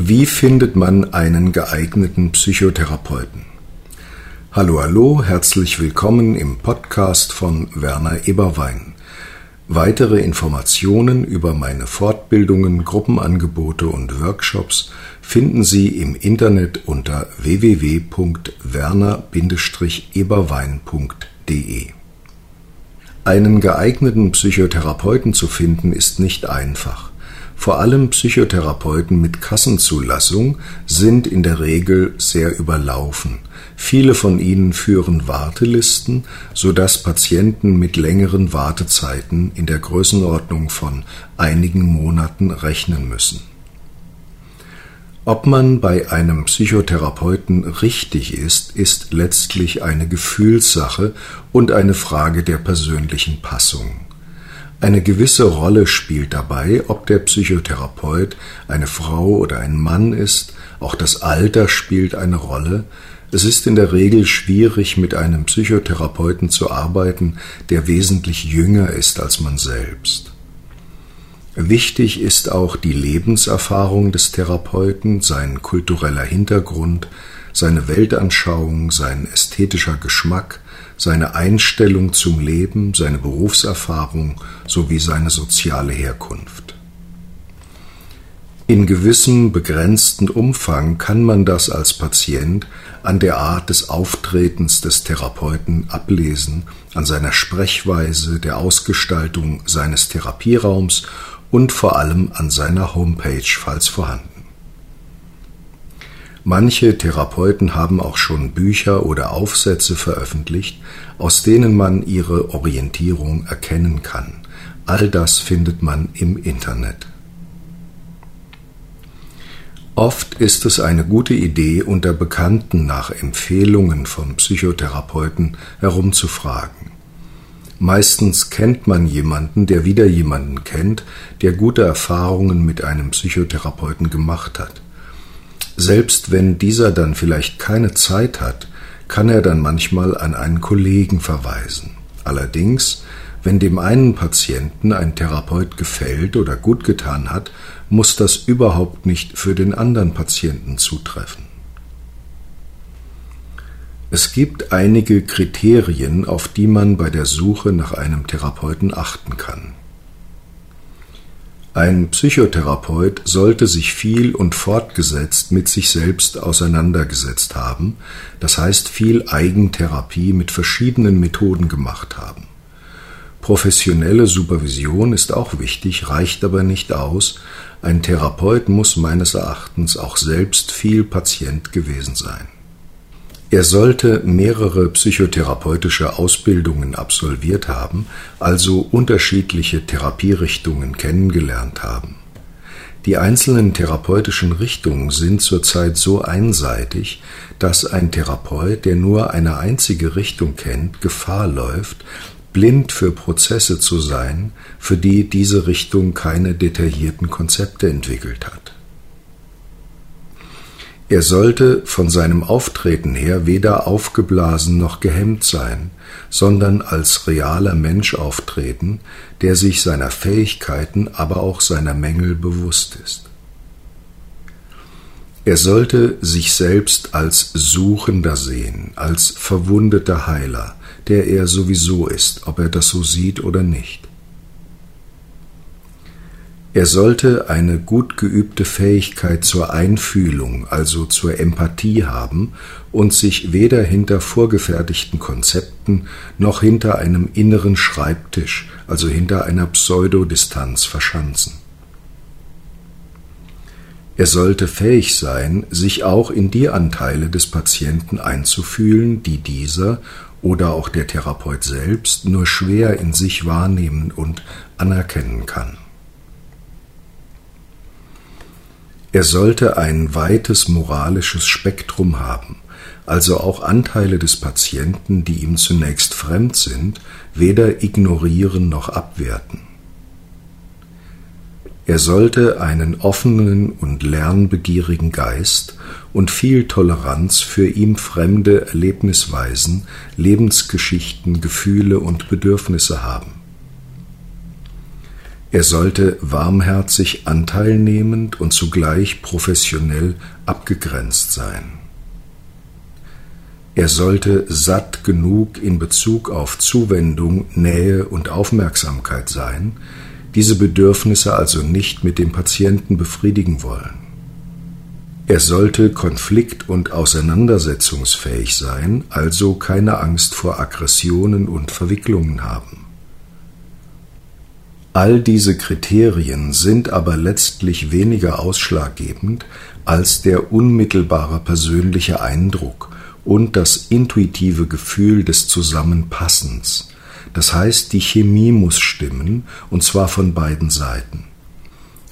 Wie findet man einen geeigneten Psychotherapeuten? Hallo, hallo, herzlich willkommen im Podcast von Werner Eberwein. Weitere Informationen über meine Fortbildungen, Gruppenangebote und Workshops finden Sie im Internet unter www.werner-eberwein.de. Einen geeigneten Psychotherapeuten zu finden ist nicht einfach. Vor allem Psychotherapeuten mit Kassenzulassung sind in der Regel sehr überlaufen. Viele von ihnen führen Wartelisten, sodass Patienten mit längeren Wartezeiten in der Größenordnung von einigen Monaten rechnen müssen. Ob man bei einem Psychotherapeuten richtig ist, ist letztlich eine Gefühlssache und eine Frage der persönlichen Passung. Eine gewisse Rolle spielt dabei, ob der Psychotherapeut eine Frau oder ein Mann ist, auch das Alter spielt eine Rolle. Es ist in der Regel schwierig, mit einem Psychotherapeuten zu arbeiten, der wesentlich jünger ist als man selbst. Wichtig ist auch die Lebenserfahrung des Therapeuten, sein kultureller Hintergrund, seine Weltanschauung, sein ästhetischer Geschmack, seine Einstellung zum Leben, seine Berufserfahrung sowie seine soziale Herkunft. In gewissem begrenzten Umfang kann man das als Patient an der Art des Auftretens des Therapeuten ablesen, an seiner Sprechweise, der Ausgestaltung seines Therapieraums und vor allem an seiner Homepage, falls vorhanden. Manche Therapeuten haben auch schon Bücher oder Aufsätze veröffentlicht, aus denen man ihre Orientierung erkennen kann. All das findet man im Internet. Oft ist es eine gute Idee, unter Bekannten nach Empfehlungen von Psychotherapeuten herumzufragen. Meistens kennt man jemanden, der wieder jemanden kennt, der gute Erfahrungen mit einem Psychotherapeuten gemacht hat. Selbst wenn dieser dann vielleicht keine Zeit hat, kann er dann manchmal an einen Kollegen verweisen. Allerdings, wenn dem einen Patienten ein Therapeut gefällt oder gut getan hat, muss das überhaupt nicht für den anderen Patienten zutreffen. Es gibt einige Kriterien, auf die man bei der Suche nach einem Therapeuten achten kann. Ein Psychotherapeut sollte sich viel und fortgesetzt mit sich selbst auseinandergesetzt haben, das heißt viel Eigentherapie mit verschiedenen Methoden gemacht haben. Professionelle Supervision ist auch wichtig, reicht aber nicht aus. Ein Therapeut muss meines Erachtens auch selbst viel Patient gewesen sein. Er sollte mehrere psychotherapeutische Ausbildungen absolviert haben, also unterschiedliche Therapierichtungen kennengelernt haben. Die einzelnen therapeutischen Richtungen sind zurzeit so einseitig, dass ein Therapeut, der nur eine einzige Richtung kennt, Gefahr läuft, blind für Prozesse zu sein, für die diese Richtung keine detaillierten Konzepte entwickelt hat. Er sollte von seinem Auftreten her weder aufgeblasen noch gehemmt sein, sondern als realer Mensch auftreten, der sich seiner Fähigkeiten, aber auch seiner Mängel bewusst ist. Er sollte sich selbst als Suchender sehen, als verwundeter Heiler, der er sowieso ist, ob er das so sieht oder nicht. Er sollte eine gut geübte Fähigkeit zur Einfühlung, also zur Empathie haben und sich weder hinter vorgefertigten Konzepten noch hinter einem inneren Schreibtisch, also hinter einer Pseudodistanz verschanzen. Er sollte fähig sein, sich auch in die Anteile des Patienten einzufühlen, die dieser oder auch der Therapeut selbst nur schwer in sich wahrnehmen und anerkennen kann. Er sollte ein weites moralisches Spektrum haben, also auch Anteile des Patienten, die ihm zunächst fremd sind, weder ignorieren noch abwerten. Er sollte einen offenen und lernbegierigen Geist und viel Toleranz für ihm fremde Erlebnisweisen, Lebensgeschichten, Gefühle und Bedürfnisse haben. Er sollte warmherzig anteilnehmend und zugleich professionell abgegrenzt sein. Er sollte satt genug in Bezug auf Zuwendung, Nähe und Aufmerksamkeit sein, diese Bedürfnisse also nicht mit dem Patienten befriedigen wollen. Er sollte konflikt- und auseinandersetzungsfähig sein, also keine Angst vor Aggressionen und Verwicklungen haben. All diese Kriterien sind aber letztlich weniger ausschlaggebend als der unmittelbare persönliche Eindruck und das intuitive Gefühl des Zusammenpassens. Das heißt, die Chemie muss stimmen, und zwar von beiden Seiten.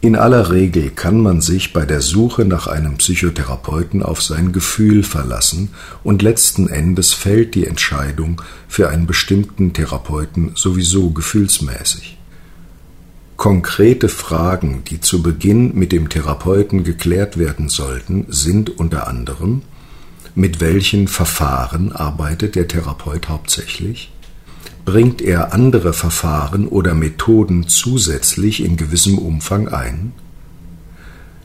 In aller Regel kann man sich bei der Suche nach einem Psychotherapeuten auf sein Gefühl verlassen und letzten Endes fällt die Entscheidung für einen bestimmten Therapeuten sowieso gefühlsmäßig. Konkrete Fragen, die zu Beginn mit dem Therapeuten geklärt werden sollten, sind unter anderem, mit welchen Verfahren arbeitet der Therapeut hauptsächlich? Bringt er andere Verfahren oder Methoden zusätzlich in gewissem Umfang ein?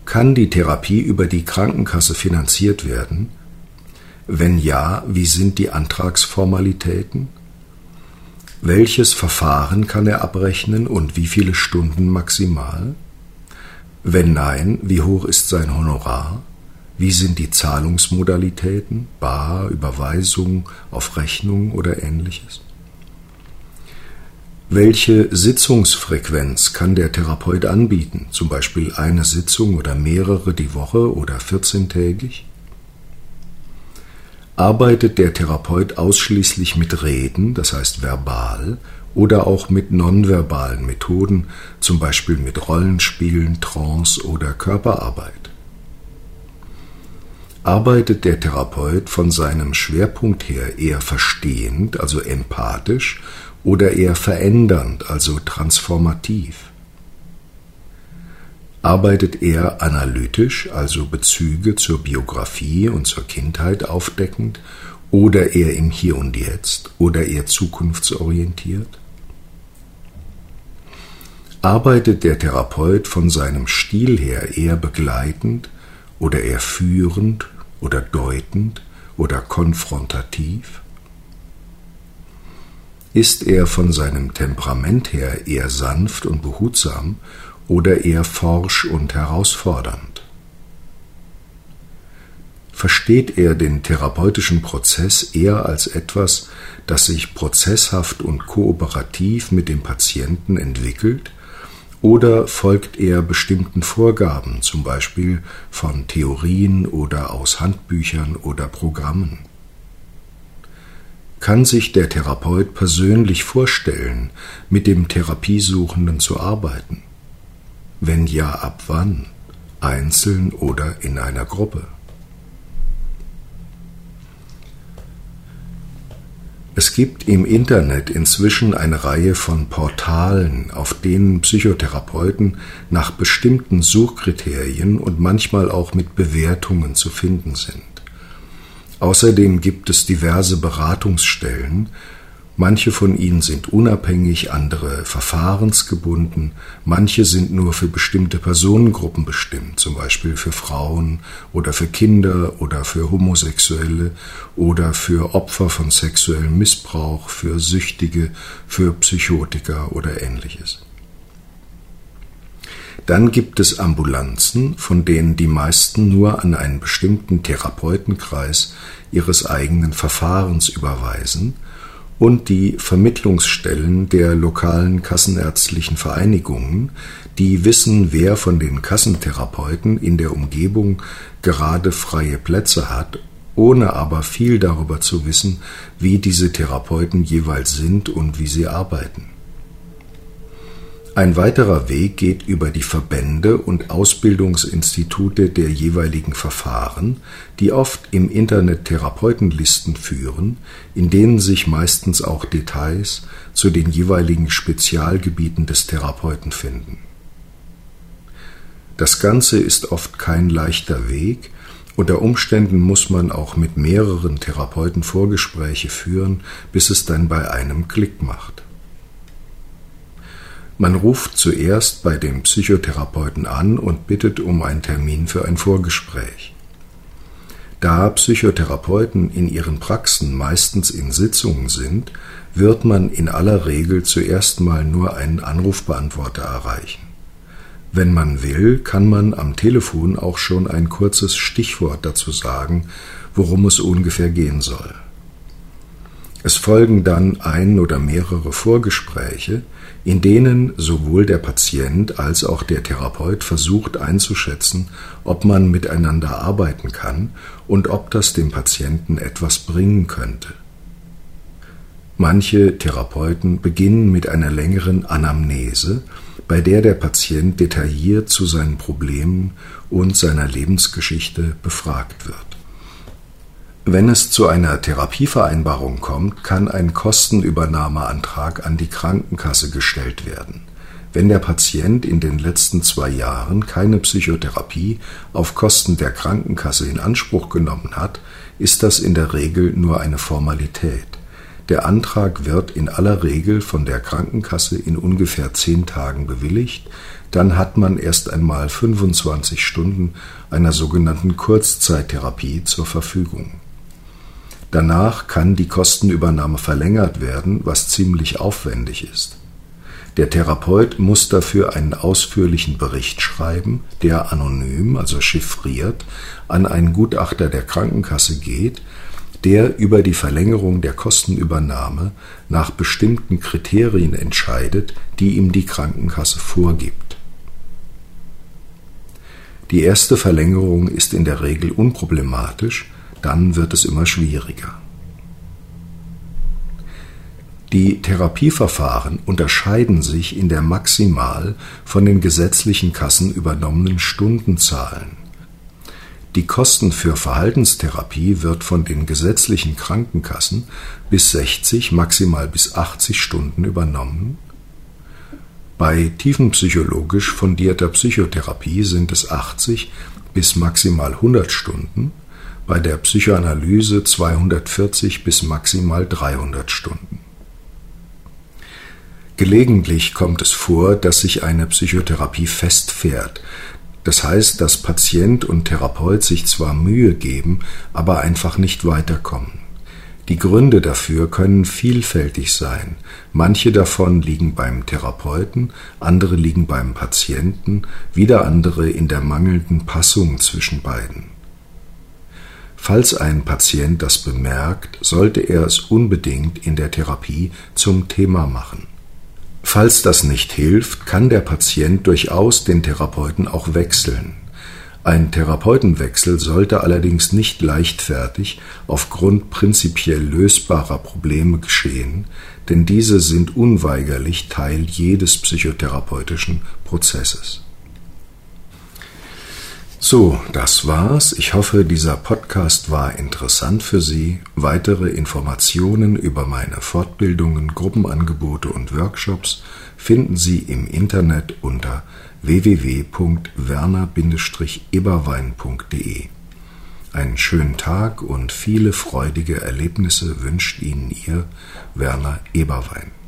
Kann die Therapie über die Krankenkasse finanziert werden? Wenn ja, wie sind die Antragsformalitäten? Welches Verfahren kann er abrechnen und wie viele Stunden maximal? Wenn nein, wie hoch ist sein Honorar? Wie sind die Zahlungsmodalitäten? Bar, Überweisung, auf Rechnung oder ähnliches? Welche Sitzungsfrequenz kann der Therapeut anbieten? Zum Beispiel eine Sitzung oder mehrere die Woche oder 14-tägig? Arbeitet der Therapeut ausschließlich mit Reden, das heißt verbal, oder auch mit nonverbalen Methoden, zum Beispiel mit Rollenspielen, Trance oder Körperarbeit? Arbeitet der Therapeut von seinem Schwerpunkt her eher verstehend, also empathisch, oder eher verändernd, also transformativ? Arbeitet er analytisch, also Bezüge zur Biografie und zur Kindheit aufdeckend, oder eher im Hier und Jetzt oder eher zukunftsorientiert? Arbeitet der Therapeut von seinem Stil her eher begleitend oder eher führend oder deutend oder konfrontativ? Ist er von seinem Temperament her eher sanft und behutsam oder eher forsch und herausfordernd? Versteht er den therapeutischen Prozess eher als etwas, das sich prozesshaft und kooperativ mit dem Patienten entwickelt, oder folgt er bestimmten Vorgaben, zum Beispiel von Theorien oder aus Handbüchern oder Programmen? Kann sich der Therapeut persönlich vorstellen, mit dem Therapiesuchenden zu arbeiten? Wenn ja, ab wann? Einzeln oder in einer Gruppe? Es gibt im Internet inzwischen eine Reihe von Portalen, auf denen Psychotherapeuten nach bestimmten Suchkriterien und manchmal auch mit Bewertungen zu finden sind. Außerdem gibt es diverse Beratungsstellen, Manche von ihnen sind unabhängig, andere verfahrensgebunden, manche sind nur für bestimmte Personengruppen bestimmt, zum Beispiel für Frauen oder für Kinder oder für Homosexuelle oder für Opfer von sexuellem Missbrauch, für Süchtige, für Psychotiker oder ähnliches. Dann gibt es Ambulanzen, von denen die meisten nur an einen bestimmten Therapeutenkreis ihres eigenen Verfahrens überweisen, und die Vermittlungsstellen der lokalen kassenärztlichen Vereinigungen, die wissen, wer von den Kassentherapeuten in der Umgebung gerade freie Plätze hat, ohne aber viel darüber zu wissen, wie diese Therapeuten jeweils sind und wie sie arbeiten. Ein weiterer Weg geht über die Verbände und Ausbildungsinstitute der jeweiligen Verfahren, die oft im Internet Therapeutenlisten führen, in denen sich meistens auch Details zu den jeweiligen Spezialgebieten des Therapeuten finden. Das Ganze ist oft kein leichter Weg, unter Umständen muss man auch mit mehreren Therapeuten Vorgespräche führen, bis es dann bei einem Klick macht. Man ruft zuerst bei dem Psychotherapeuten an und bittet um einen Termin für ein Vorgespräch. Da Psychotherapeuten in ihren Praxen meistens in Sitzungen sind, wird man in aller Regel zuerst mal nur einen Anrufbeantworter erreichen. Wenn man will, kann man am Telefon auch schon ein kurzes Stichwort dazu sagen, worum es ungefähr gehen soll. Es folgen dann ein oder mehrere Vorgespräche, in denen sowohl der Patient als auch der Therapeut versucht einzuschätzen, ob man miteinander arbeiten kann und ob das dem Patienten etwas bringen könnte. Manche Therapeuten beginnen mit einer längeren Anamnese, bei der der Patient detailliert zu seinen Problemen und seiner Lebensgeschichte befragt wird. Wenn es zu einer Therapievereinbarung kommt, kann ein Kostenübernahmeantrag an die Krankenkasse gestellt werden. Wenn der Patient in den letzten zwei Jahren keine Psychotherapie auf Kosten der Krankenkasse in Anspruch genommen hat, ist das in der Regel nur eine Formalität. Der Antrag wird in aller Regel von der Krankenkasse in ungefähr zehn Tagen bewilligt, dann hat man erst einmal 25 Stunden einer sogenannten Kurzzeittherapie zur Verfügung. Danach kann die Kostenübernahme verlängert werden, was ziemlich aufwendig ist. Der Therapeut muss dafür einen ausführlichen Bericht schreiben, der anonym, also chiffriert, an einen Gutachter der Krankenkasse geht, der über die Verlängerung der Kostenübernahme nach bestimmten Kriterien entscheidet, die ihm die Krankenkasse vorgibt. Die erste Verlängerung ist in der Regel unproblematisch, dann wird es immer schwieriger. Die Therapieverfahren unterscheiden sich in der maximal von den gesetzlichen Kassen übernommenen Stundenzahlen. Die Kosten für Verhaltenstherapie wird von den gesetzlichen Krankenkassen bis 60, maximal bis 80 Stunden übernommen. Bei tiefenpsychologisch fundierter Psychotherapie sind es 80 bis maximal 100 Stunden bei der Psychoanalyse 240 bis maximal 300 Stunden. Gelegentlich kommt es vor, dass sich eine Psychotherapie festfährt. Das heißt, dass Patient und Therapeut sich zwar Mühe geben, aber einfach nicht weiterkommen. Die Gründe dafür können vielfältig sein. Manche davon liegen beim Therapeuten, andere liegen beim Patienten, wieder andere in der mangelnden Passung zwischen beiden. Falls ein Patient das bemerkt, sollte er es unbedingt in der Therapie zum Thema machen. Falls das nicht hilft, kann der Patient durchaus den Therapeuten auch wechseln. Ein Therapeutenwechsel sollte allerdings nicht leichtfertig aufgrund prinzipiell lösbarer Probleme geschehen, denn diese sind unweigerlich Teil jedes psychotherapeutischen Prozesses. So, das war's. Ich hoffe, dieser Podcast war interessant für Sie. Weitere Informationen über meine Fortbildungen, Gruppenangebote und Workshops finden Sie im Internet unter www.werner-eberwein.de. Einen schönen Tag und viele freudige Erlebnisse wünscht Ihnen Ihr Werner Eberwein.